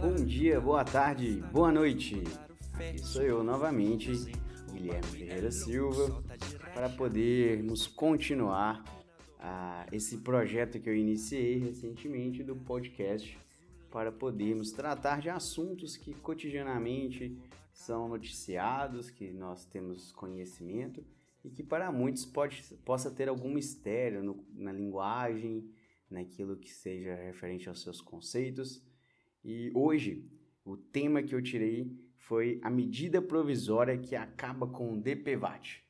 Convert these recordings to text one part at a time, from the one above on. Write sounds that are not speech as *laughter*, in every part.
Bom dia, boa tarde, boa noite. Aqui sou eu novamente, Guilherme Ferreira Silva, para podermos continuar ah, esse projeto que eu iniciei recentemente do podcast para podermos tratar de assuntos que cotidianamente são noticiados, que nós temos conhecimento e que para muitos pode, possa ter algum mistério no, na linguagem, naquilo que seja referente aos seus conceitos. E hoje, o tema que eu tirei foi a medida provisória que acaba com o DPVAT.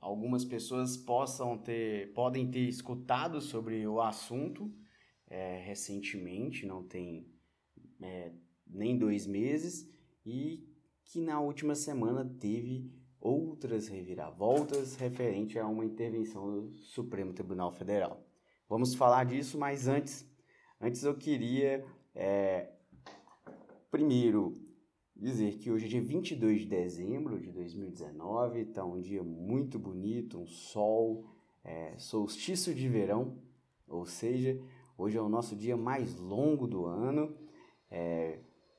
Algumas pessoas possam ter, podem ter escutado sobre o assunto é, recentemente, não tem é, nem dois meses, e que na última semana teve outras reviravoltas referente a uma intervenção do Supremo Tribunal Federal. Vamos falar disso, mas antes, antes eu queria é, primeiro dizer que hoje é dia 22 de dezembro de 2019, está um dia muito bonito, um sol, é, solstício de verão, ou seja, hoje é o nosso dia mais longo do ano, é,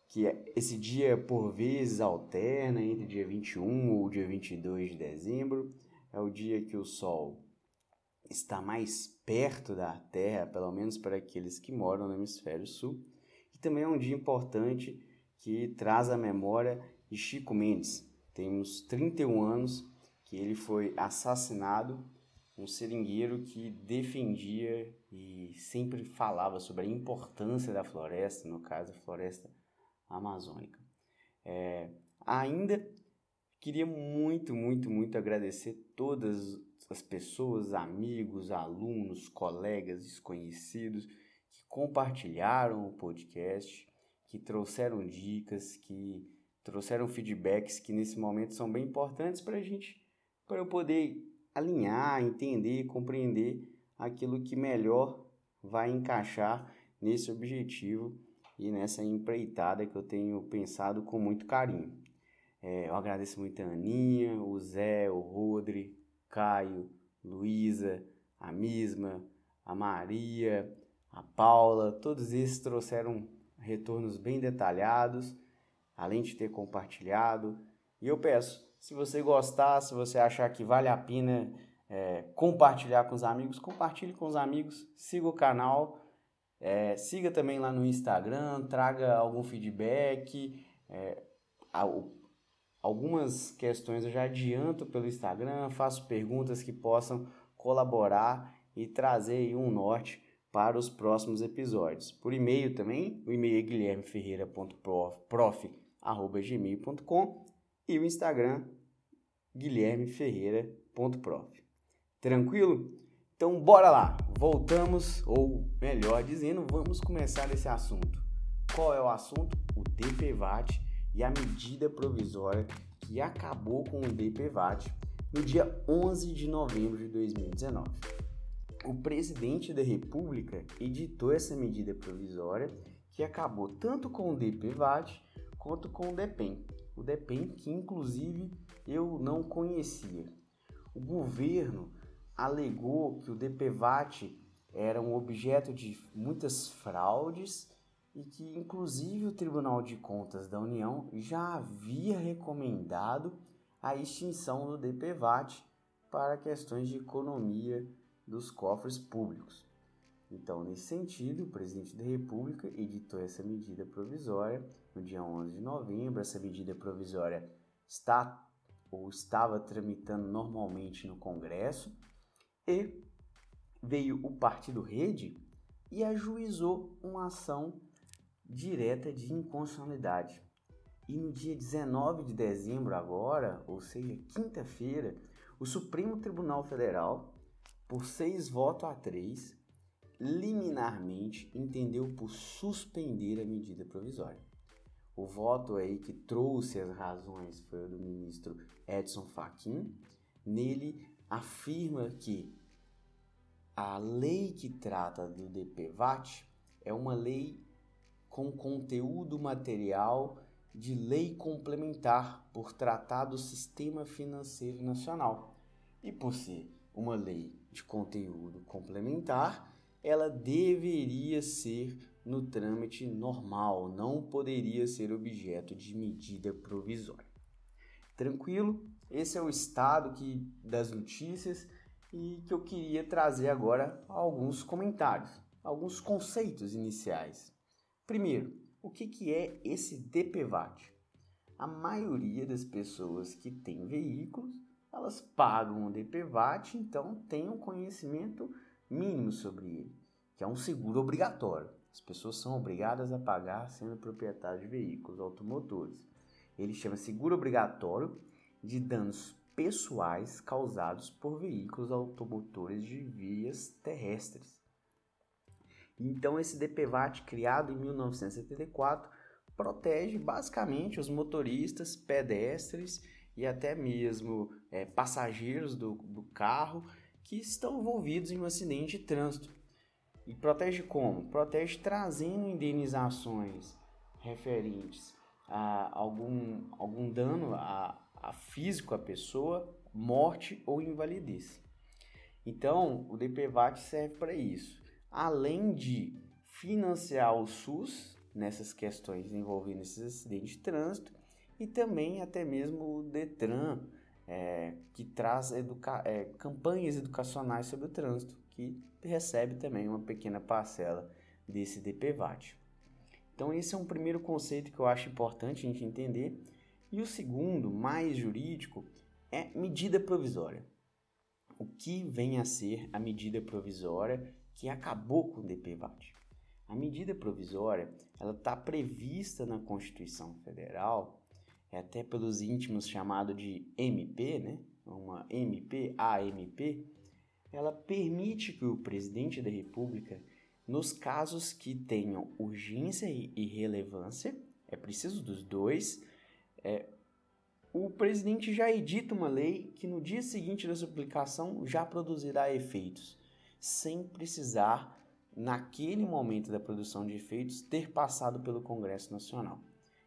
que é, esse dia por vezes alterna entre dia 21 ou dia 22 de dezembro, é o dia que o Sol está mais perto da Terra, pelo menos para aqueles que moram no hemisfério sul, e também é um dia importante que traz a memória de Chico Mendes. Temos 31 anos que ele foi assassinado, um seringueiro que defendia e sempre falava sobre a importância da floresta, no caso a floresta amazônica. É, ainda queria muito, muito, muito agradecer todas as pessoas, amigos, alunos, colegas, desconhecidos que compartilharam o podcast, que trouxeram dicas, que trouxeram feedbacks que nesse momento são bem importantes para a gente, para eu poder alinhar, entender, compreender aquilo que melhor vai encaixar nesse objetivo e nessa empreitada que eu tenho pensado com muito carinho. É, eu agradeço muito a Aninha, o Zé, o Rodri, Caio, Luísa, a Misma, a Maria, a Paula, todos esses trouxeram retornos bem detalhados, além de ter compartilhado. E eu peço, se você gostar, se você achar que vale a pena é, compartilhar com os amigos, compartilhe com os amigos, siga o canal é, siga também lá no Instagram, traga algum feedback. É, algumas questões eu já adianto pelo Instagram, faço perguntas que possam colaborar e trazer um norte para os próximos episódios. Por e-mail também, o e-mail é guilhermeferreira.prof.gmail.com e o Instagram guilhermeferreira.prof. Tranquilo? Então bora lá, voltamos, ou melhor dizendo, vamos começar esse assunto. Qual é o assunto? O DPVAT e a medida provisória que acabou com o DPVAT no dia 11 de novembro de 2019. O presidente da República editou essa medida provisória que acabou tanto com o DPVAT quanto com o DEPEN. O DEPEN que inclusive eu não conhecia. O governo alegou que o DPVAT era um objeto de muitas fraudes e que, inclusive, o Tribunal de Contas da União já havia recomendado a extinção do DPVAT para questões de economia dos cofres públicos. Então, nesse sentido, o presidente da República editou essa medida provisória no dia 11 de novembro. Essa medida provisória está ou estava tramitando normalmente no Congresso e veio o Partido Rede e ajuizou uma ação direta de inconstitucionalidade. E no dia 19 de dezembro agora, ou seja, quinta-feira, o Supremo Tribunal Federal, por seis votos a três, liminarmente entendeu por suspender a medida provisória. O voto aí que trouxe as razões foi o do ministro Edson Fachin. Nele afirma que a lei que trata do DPVAT é uma lei com conteúdo material de lei complementar por tratar do sistema financeiro nacional. E por ser uma lei de conteúdo complementar, ela deveria ser no trâmite normal, não poderia ser objeto de medida provisória. Tranquilo? Esse é o estado que, das notícias e que eu queria trazer agora alguns comentários, alguns conceitos iniciais. Primeiro, o que, que é esse DPVAT? A maioria das pessoas que têm veículos, elas pagam o DPVAT, então tem um conhecimento mínimo sobre ele, que é um seguro obrigatório. As pessoas são obrigadas a pagar sendo proprietários de veículos automotores. Ele chama seguro obrigatório de danos pessoais causados por veículos automotores de vias terrestres. Então, esse DPVAT, criado em 1974, protege basicamente os motoristas, pedestres e até mesmo é, passageiros do, do carro que estão envolvidos em um acidente de trânsito. E protege como? Protege trazendo indenizações referentes a algum, algum dano a, a físico à pessoa, morte ou invalidez. Então, o DPVAT serve para isso. Além de financiar o SUS nessas questões envolvendo esses acidentes de trânsito e também até mesmo o DETRAN, é, que traz educa é, campanhas educacionais sobre o trânsito, que recebe também uma pequena parcela desse DPVAT. Então esse é um primeiro conceito que eu acho importante a gente entender. E o segundo, mais jurídico, é medida provisória. O que vem a ser a medida provisória que acabou com o DPVAT? A medida provisória ela está prevista na Constituição Federal, é até pelos íntimos chamado de MP, né? Uma MP, AMP, ela permite que o presidente da República, nos casos que tenham urgência e relevância, é preciso dos dois, é, o presidente já edita uma lei que no dia seguinte da sua publicação já produzirá efeitos, sem precisar, naquele momento da produção de efeitos, ter passado pelo Congresso Nacional.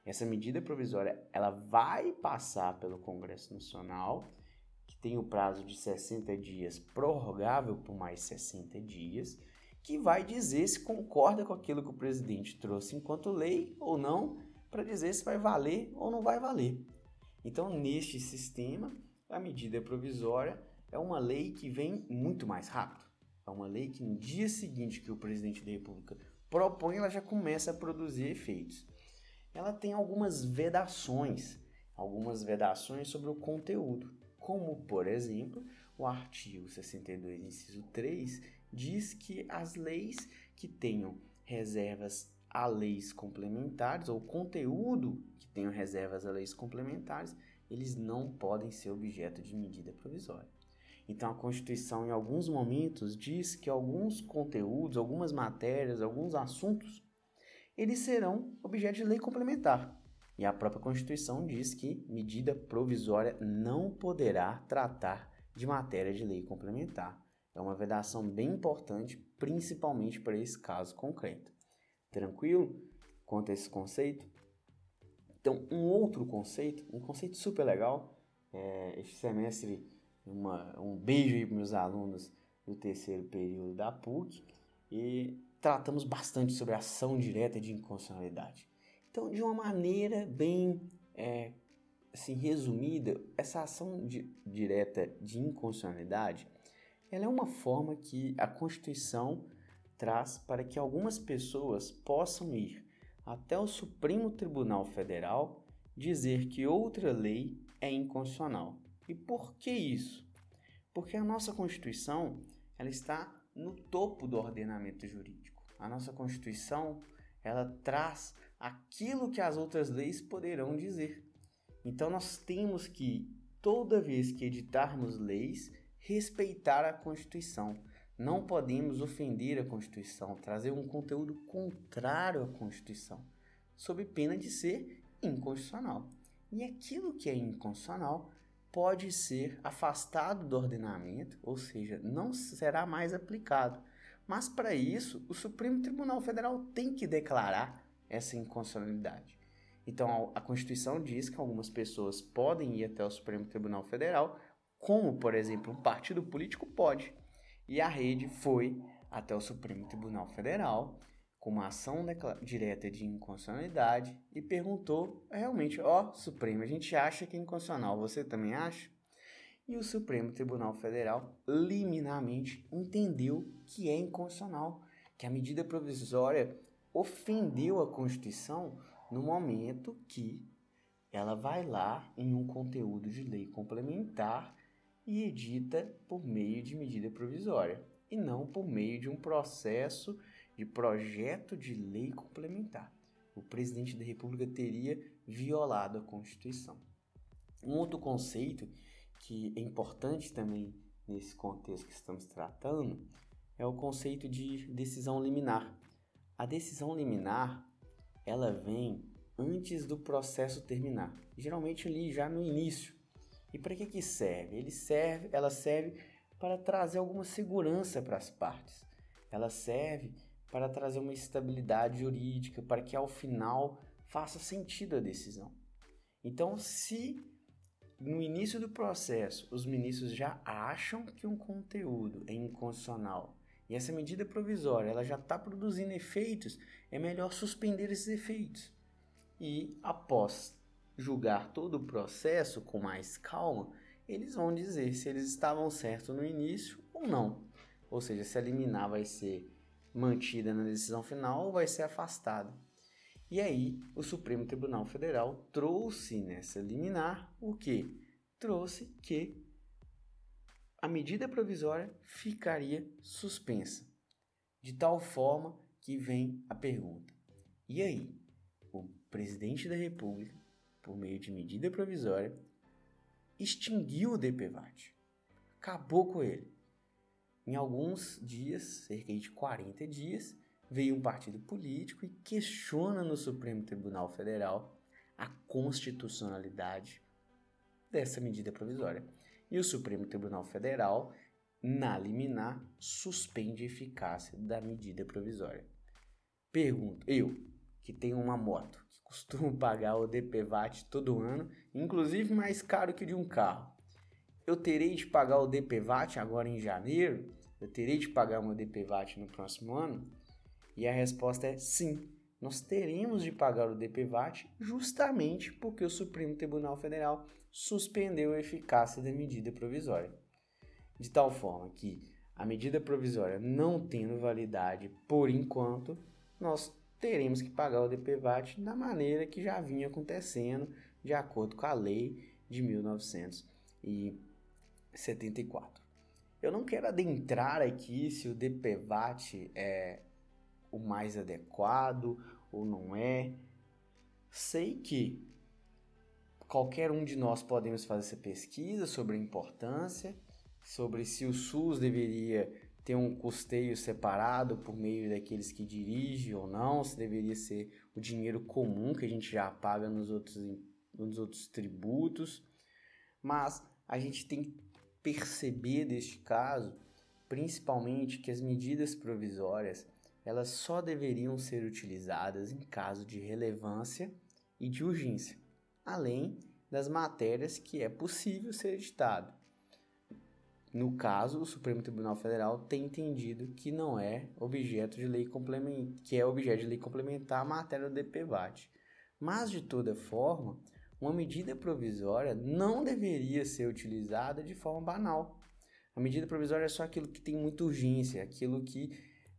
Essa medida provisória ela vai passar pelo Congresso Nacional que tem o prazo de 60 dias, prorrogável por mais 60 dias, que vai dizer se concorda com aquilo que o presidente trouxe enquanto lei ou não, para dizer se vai valer ou não vai valer. Então, neste sistema, a medida provisória é uma lei que vem muito mais rápido. É uma lei que no dia seguinte que o presidente da República propõe, ela já começa a produzir efeitos. Ela tem algumas vedações, algumas vedações sobre o conteúdo como, por exemplo, o artigo 62, inciso 3, diz que as leis que tenham reservas a leis complementares ou conteúdo que tenham reservas a leis complementares, eles não podem ser objeto de medida provisória. Então a Constituição em alguns momentos diz que alguns conteúdos, algumas matérias, alguns assuntos, eles serão objeto de lei complementar. E a própria Constituição diz que medida provisória não poderá tratar de matéria de lei complementar. É uma vedação bem importante, principalmente para esse caso concreto. Tranquilo quanto a esse conceito? Então, um outro conceito, um conceito super legal, é, este semestre, uma, um beijo aí para meus alunos do terceiro período da PUC, e tratamos bastante sobre ação direta de inconstitucionalidade. Então, de uma maneira bem é, assim, resumida, essa ação de, direta de inconstitucionalidade ela é uma forma que a Constituição traz para que algumas pessoas possam ir até o Supremo Tribunal Federal dizer que outra lei é inconstitucional. E por que isso? Porque a nossa Constituição ela está no topo do ordenamento jurídico. A nossa Constituição ela traz aquilo que as outras leis poderão dizer. Então nós temos que, toda vez que editarmos leis, respeitar a Constituição. Não podemos ofender a Constituição, trazer um conteúdo contrário à Constituição, sob pena de ser inconstitucional. E aquilo que é inconstitucional pode ser afastado do ordenamento, ou seja, não será mais aplicado. Mas para isso, o Supremo Tribunal Federal tem que declarar essa inconstitucionalidade. Então, a Constituição diz que algumas pessoas podem ir até o Supremo Tribunal Federal, como, por exemplo, um partido político pode. E a rede foi até o Supremo Tribunal Federal com uma ação direta de inconstitucionalidade e perguntou realmente, ó, oh, Supremo, a gente acha que é inconstitucional, você também acha? E o Supremo Tribunal Federal liminarmente entendeu que é inconstitucional, que a medida provisória ofendeu a Constituição no momento que ela vai lá em um conteúdo de lei complementar e edita por meio de medida provisória e não por meio de um processo de projeto de lei complementar. O presidente da República teria violado a Constituição. Um outro conceito que é importante também nesse contexto que estamos tratando é o conceito de decisão liminar. A decisão liminar, ela vem antes do processo terminar, geralmente ali já no início. E para que que serve? Ele serve, ela serve para trazer alguma segurança para as partes. Ela serve para trazer uma estabilidade jurídica, para que ao final faça sentido a decisão. Então, se no início do processo os ministros já acham que um conteúdo é inconstitucional e essa medida provisória ela já está produzindo efeitos, é melhor suspender esses efeitos. E após julgar todo o processo com mais calma, eles vão dizer se eles estavam certos no início ou não. Ou seja, se a liminar vai ser mantida na decisão final ou vai ser afastada. E aí, o Supremo Tribunal Federal trouxe nessa liminar o que? Trouxe que a medida provisória ficaria suspensa. De tal forma que vem a pergunta: e aí? O presidente da República, por meio de medida provisória, extinguiu o DPVAT, acabou com ele. Em alguns dias, cerca de 40 dias, veio um partido político e questiona no Supremo Tribunal Federal a constitucionalidade dessa medida provisória. E o Supremo Tribunal Federal, na liminar, suspende a eficácia da medida provisória. Pergunto, eu, que tenho uma moto, que costumo pagar o DPVAT todo ano, inclusive mais caro que de um carro, eu terei de pagar o DPVAT agora em janeiro? Eu terei de pagar o meu DPVAT no próximo ano? E a resposta é sim. Nós teremos de pagar o DPVAT justamente porque o Supremo Tribunal Federal suspendeu a eficácia da medida provisória. De tal forma que a medida provisória não tendo validade por enquanto, nós teremos que pagar o DPVAT da maneira que já vinha acontecendo de acordo com a lei de 1974. Eu não quero adentrar aqui se o DPVAT é o mais adequado ou não é. Sei que qualquer um de nós podemos fazer essa pesquisa sobre a importância, sobre se o SUS deveria ter um custeio separado por meio daqueles que dirigem ou não, se deveria ser o dinheiro comum que a gente já paga nos outros, nos outros tributos. Mas a gente tem que perceber deste caso, principalmente que as medidas provisórias elas só deveriam ser utilizadas em caso de relevância e de urgência, além das matérias que é possível ser editado. No caso, o Supremo Tribunal Federal tem entendido que não é objeto de lei complementar, que é objeto de lei complementar a matéria do DPVAT. Mas de toda forma, uma medida provisória não deveria ser utilizada de forma banal. A medida provisória é só aquilo que tem muita urgência, aquilo que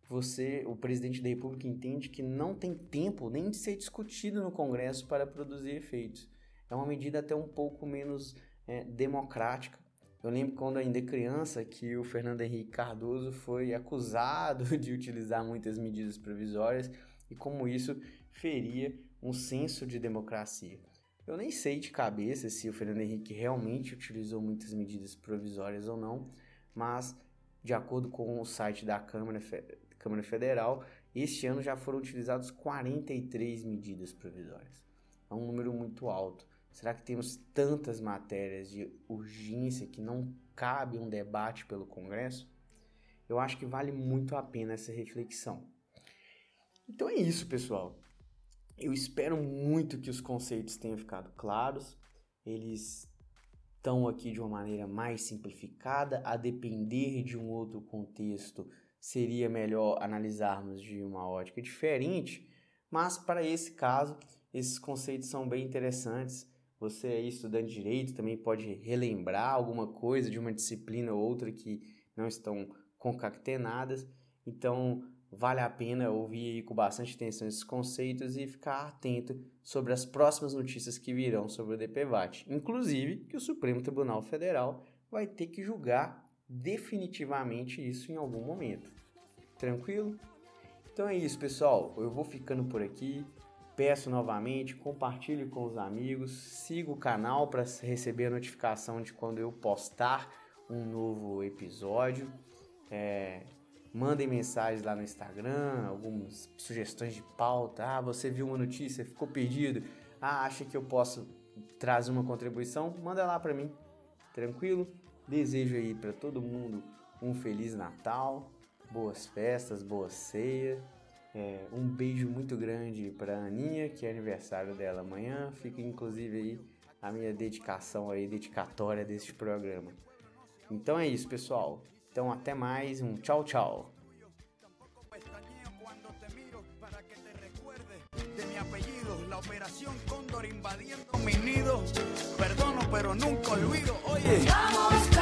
você, o presidente da República, entende que não tem tempo nem de ser discutido no Congresso para produzir efeitos. É uma medida até um pouco menos é, democrática. Eu lembro quando ainda criança que o Fernando Henrique Cardoso foi acusado *laughs* de utilizar muitas medidas provisórias e como isso feria um senso de democracia. Eu nem sei de cabeça se o Fernando Henrique realmente utilizou muitas medidas provisórias ou não, mas de acordo com o site da Câmara, Câmara Federal, este ano já foram utilizadas 43 medidas provisórias. É um número muito alto. Será que temos tantas matérias de urgência que não cabe um debate pelo Congresso? Eu acho que vale muito a pena essa reflexão. Então é isso, pessoal. Eu espero muito que os conceitos tenham ficado claros. Eles estão aqui de uma maneira mais simplificada, a depender de um outro contexto, seria melhor analisarmos de uma ótica diferente, mas para esse caso, esses conceitos são bem interessantes. Você aí estudante de direito também pode relembrar alguma coisa de uma disciplina ou outra que não estão concatenadas. Então, vale a pena ouvir com bastante atenção esses conceitos e ficar atento sobre as próximas notícias que virão sobre o DPVAT. Inclusive, que o Supremo Tribunal Federal vai ter que julgar definitivamente isso em algum momento. Tranquilo? Então é isso, pessoal. Eu vou ficando por aqui. Peço novamente, compartilhe com os amigos, siga o canal para receber a notificação de quando eu postar um novo episódio. É, mandem mensagens lá no Instagram, algumas sugestões de pauta. Ah, você viu uma notícia, ficou perdido. Ah, acha que eu posso trazer uma contribuição? Manda lá para mim. Tranquilo? Desejo aí para todo mundo um feliz Natal, boas festas, boa ceia. É, um beijo muito grande para Aninha, que é aniversário dela amanhã. Fica inclusive aí a minha dedicação aí, dedicatória deste programa. Então é isso, pessoal. Então até mais, um tchau, tchau. operación Cóndor invadiendo mis nidos. Perdono, pero nunca olvido. Oye, vamos.